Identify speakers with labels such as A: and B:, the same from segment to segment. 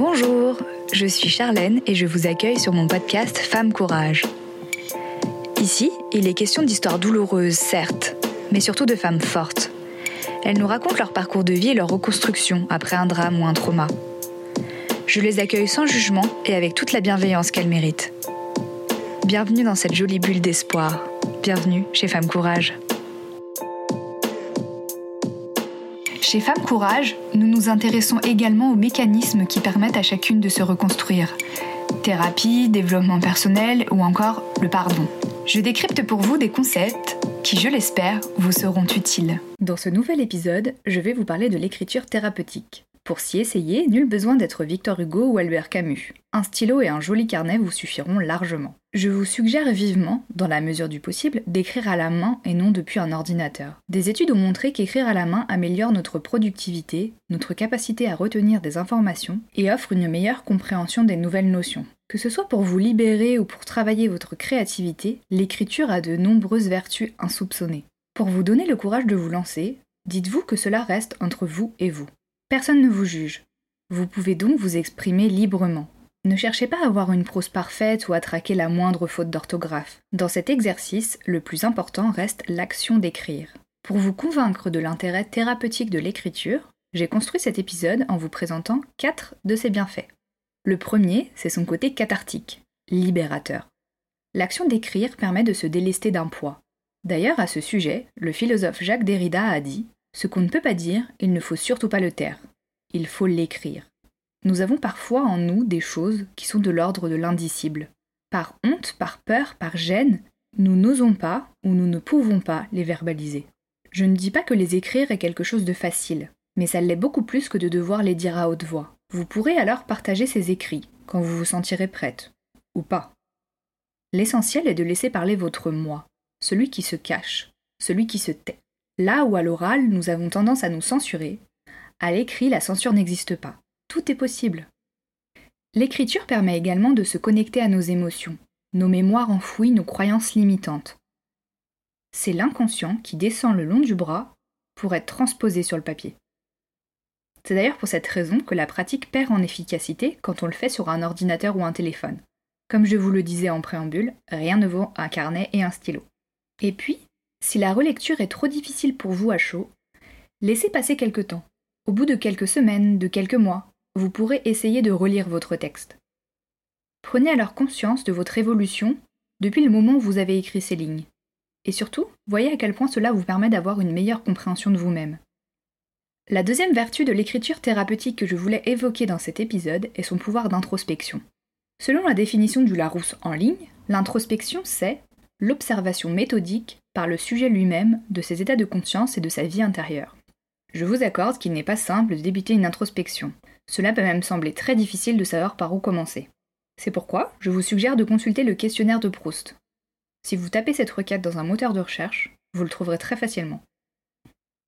A: Bonjour, je suis Charlène et je vous accueille sur mon podcast Femme Courage. Ici, il est question d'histoires douloureuses, certes, mais surtout de femmes fortes. Elles nous racontent leur parcours de vie et leur reconstruction après un drame ou un trauma. Je les accueille sans jugement et avec toute la bienveillance qu'elles méritent. Bienvenue dans cette jolie bulle d'espoir. Bienvenue chez Femme Courage. Chez Femme Courage, nous nous intéressons également aux mécanismes qui permettent à chacune de se reconstruire. Thérapie, développement personnel ou encore le pardon. Je décrypte pour vous des concepts qui, je l'espère, vous seront utiles. Dans ce nouvel épisode, je vais vous parler de l'écriture thérapeutique. Pour s'y essayer, nul besoin d'être Victor Hugo ou Albert Camus. Un stylo et un joli carnet vous suffiront largement. Je vous suggère vivement, dans la mesure du possible, d'écrire à la main et non depuis un ordinateur. Des études ont montré qu'écrire à la main améliore notre productivité, notre capacité à retenir des informations et offre une meilleure compréhension des nouvelles notions. Que ce soit pour vous libérer ou pour travailler votre créativité, l'écriture a de nombreuses vertus insoupçonnées. Pour vous donner le courage de vous lancer, dites-vous que cela reste entre vous et vous. Personne ne vous juge. Vous pouvez donc vous exprimer librement. Ne cherchez pas à avoir une prose parfaite ou à traquer la moindre faute d'orthographe. Dans cet exercice, le plus important reste l'action d'écrire. Pour vous convaincre de l'intérêt thérapeutique de l'écriture, j'ai construit cet épisode en vous présentant quatre de ses bienfaits. Le premier, c'est son côté cathartique, libérateur. L'action d'écrire permet de se délester d'un poids. D'ailleurs, à ce sujet, le philosophe Jacques Derrida a dit ce qu'on ne peut pas dire, il ne faut surtout pas le taire. Il faut l'écrire. Nous avons parfois en nous des choses qui sont de l'ordre de l'indicible. Par honte, par peur, par gêne, nous n'osons pas ou nous ne pouvons pas les verbaliser. Je ne dis pas que les écrire est quelque chose de facile, mais ça l'est beaucoup plus que de devoir les dire à haute voix. Vous pourrez alors partager ces écrits quand vous vous sentirez prête, ou pas. L'essentiel est de laisser parler votre moi, celui qui se cache, celui qui se tait. Là où à l'oral, nous avons tendance à nous censurer, à l'écrit, la censure n'existe pas. Tout est possible. L'écriture permet également de se connecter à nos émotions, nos mémoires enfouies, nos croyances limitantes. C'est l'inconscient qui descend le long du bras pour être transposé sur le papier. C'est d'ailleurs pour cette raison que la pratique perd en efficacité quand on le fait sur un ordinateur ou un téléphone. Comme je vous le disais en préambule, rien ne vaut un carnet et un stylo. Et puis, si la relecture est trop difficile pour vous à chaud, laissez passer quelque temps. Au bout de quelques semaines, de quelques mois, vous pourrez essayer de relire votre texte. Prenez alors conscience de votre évolution depuis le moment où vous avez écrit ces lignes. Et surtout, voyez à quel point cela vous permet d'avoir une meilleure compréhension de vous-même. La deuxième vertu de l'écriture thérapeutique que je voulais évoquer dans cet épisode est son pouvoir d'introspection. Selon la définition du Larousse en ligne, l'introspection c'est l'observation méthodique le sujet lui-même de ses états de conscience et de sa vie intérieure. Je vous accorde qu'il n'est pas simple de débuter une introspection. Cela peut même sembler très difficile de savoir par où commencer. C'est pourquoi je vous suggère de consulter le questionnaire de Proust. Si vous tapez cette requête dans un moteur de recherche, vous le trouverez très facilement.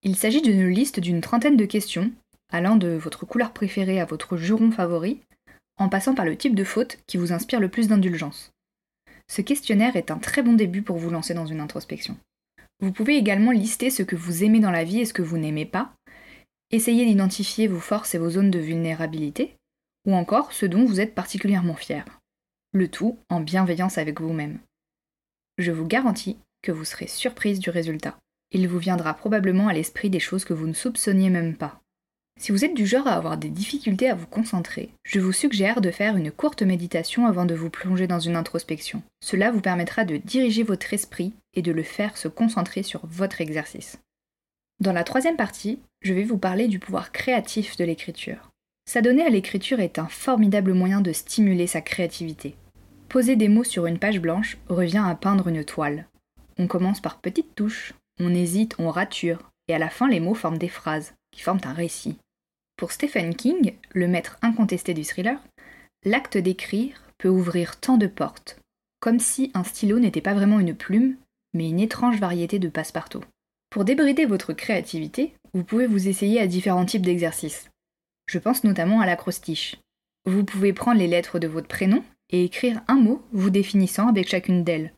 A: Il s'agit d'une liste d'une trentaine de questions, allant de votre couleur préférée à votre juron favori, en passant par le type de faute qui vous inspire le plus d'indulgence. Ce questionnaire est un très bon début pour vous lancer dans une introspection. Vous pouvez également lister ce que vous aimez dans la vie et ce que vous n'aimez pas, essayer d'identifier vos forces et vos zones de vulnérabilité, ou encore ce dont vous êtes particulièrement fier. Le tout en bienveillance avec vous-même. Je vous garantis que vous serez surprise du résultat. Il vous viendra probablement à l'esprit des choses que vous ne soupçonniez même pas. Si vous êtes du genre à avoir des difficultés à vous concentrer, je vous suggère de faire une courte méditation avant de vous plonger dans une introspection. Cela vous permettra de diriger votre esprit et de le faire se concentrer sur votre exercice. Dans la troisième partie, je vais vous parler du pouvoir créatif de l'écriture. S'adonner à l'écriture est un formidable moyen de stimuler sa créativité. Poser des mots sur une page blanche revient à peindre une toile. On commence par petites touches, on hésite, on rature, et à la fin les mots forment des phrases, qui forment un récit. Pour Stephen King, le maître incontesté du thriller, l'acte d'écrire peut ouvrir tant de portes, comme si un stylo n'était pas vraiment une plume, mais une étrange variété de passe-partout. Pour débrider votre créativité, vous pouvez vous essayer à différents types d'exercices. Je pense notamment à l'acrostiche. Vous pouvez prendre les lettres de votre prénom et écrire un mot vous définissant avec chacune d'elles,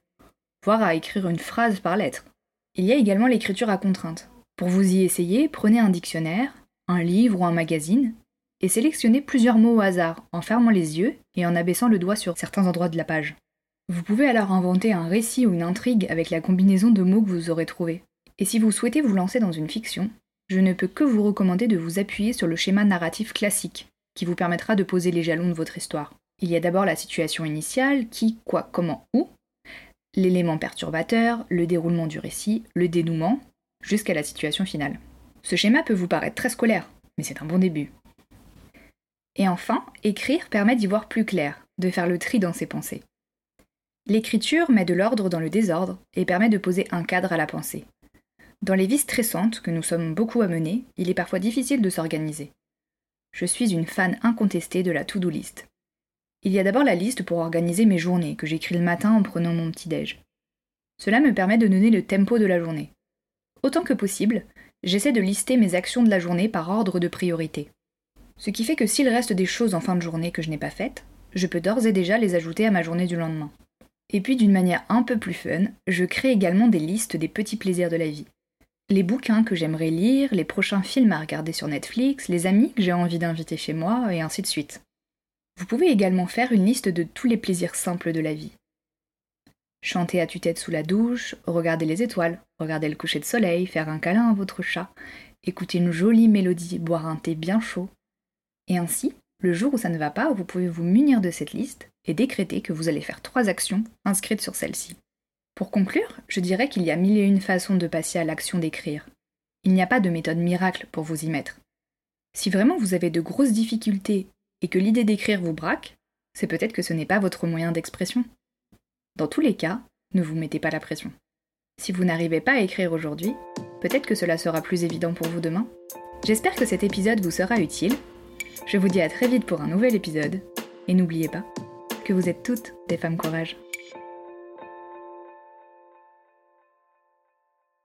A: voire à écrire une phrase par lettre. Il y a également l'écriture à contrainte. Pour vous y essayer, prenez un dictionnaire, un livre ou un magazine, et sélectionnez plusieurs mots au hasard en fermant les yeux et en abaissant le doigt sur certains endroits de la page. Vous pouvez alors inventer un récit ou une intrigue avec la combinaison de mots que vous aurez trouvé. Et si vous souhaitez vous lancer dans une fiction, je ne peux que vous recommander de vous appuyer sur le schéma narratif classique, qui vous permettra de poser les jalons de votre histoire. Il y a d'abord la situation initiale, qui, quoi, comment, où, l'élément perturbateur, le déroulement du récit, le dénouement, jusqu'à la situation finale. Ce schéma peut vous paraître très scolaire, mais c'est un bon début. Et enfin, écrire permet d'y voir plus clair, de faire le tri dans ses pensées. L'écriture met de l'ordre dans le désordre et permet de poser un cadre à la pensée. Dans les vies stressantes que nous sommes beaucoup à mener, il est parfois difficile de s'organiser. Je suis une fan incontestée de la to-do list. Il y a d'abord la liste pour organiser mes journées que j'écris le matin en prenant mon petit-déj. Cela me permet de donner le tempo de la journée. Autant que possible, j'essaie de lister mes actions de la journée par ordre de priorité. Ce qui fait que s'il reste des choses en fin de journée que je n'ai pas faites, je peux d'ores et déjà les ajouter à ma journée du lendemain. Et puis d'une manière un peu plus fun, je crée également des listes des petits plaisirs de la vie les bouquins que j'aimerais lire, les prochains films à regarder sur Netflix, les amis que j'ai envie d'inviter chez moi, et ainsi de suite. Vous pouvez également faire une liste de tous les plaisirs simples de la vie. Chanter à tue-tête sous la douche, regarder les étoiles, regarder le coucher de soleil, faire un câlin à votre chat, écouter une jolie mélodie, boire un thé bien chaud. Et ainsi, le jour où ça ne va pas, vous pouvez vous munir de cette liste et décréter que vous allez faire trois actions inscrites sur celle-ci. Pour conclure, je dirais qu'il y a mille et une façons de passer à l'action d'écrire. Il n'y a pas de méthode miracle pour vous y mettre. Si vraiment vous avez de grosses difficultés et que l'idée d'écrire vous braque, c'est peut-être que ce n'est pas votre moyen d'expression. Dans tous les cas, ne vous mettez pas la pression. Si vous n'arrivez pas à écrire aujourd'hui, peut-être que cela sera plus évident pour vous demain. J'espère que cet épisode vous sera utile. Je vous dis à très vite pour un nouvel épisode. Et n'oubliez pas que vous êtes toutes des femmes courage.